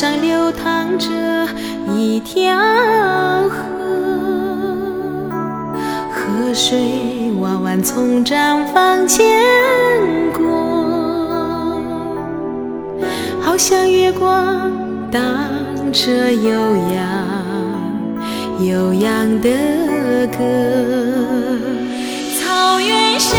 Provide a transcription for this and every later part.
上流淌着一条河，河水弯弯从毡房前过，好像月光荡着悠扬悠扬的歌。草原上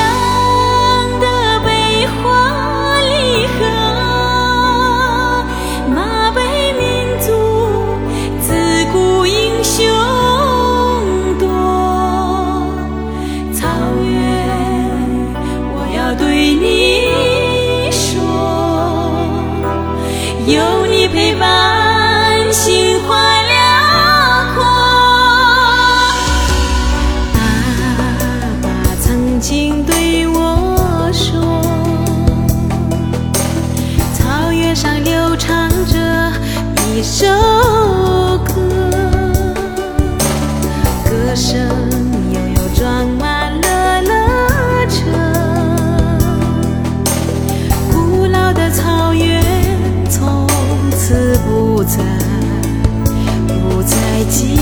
我对你说有你陪伴。不再不再寂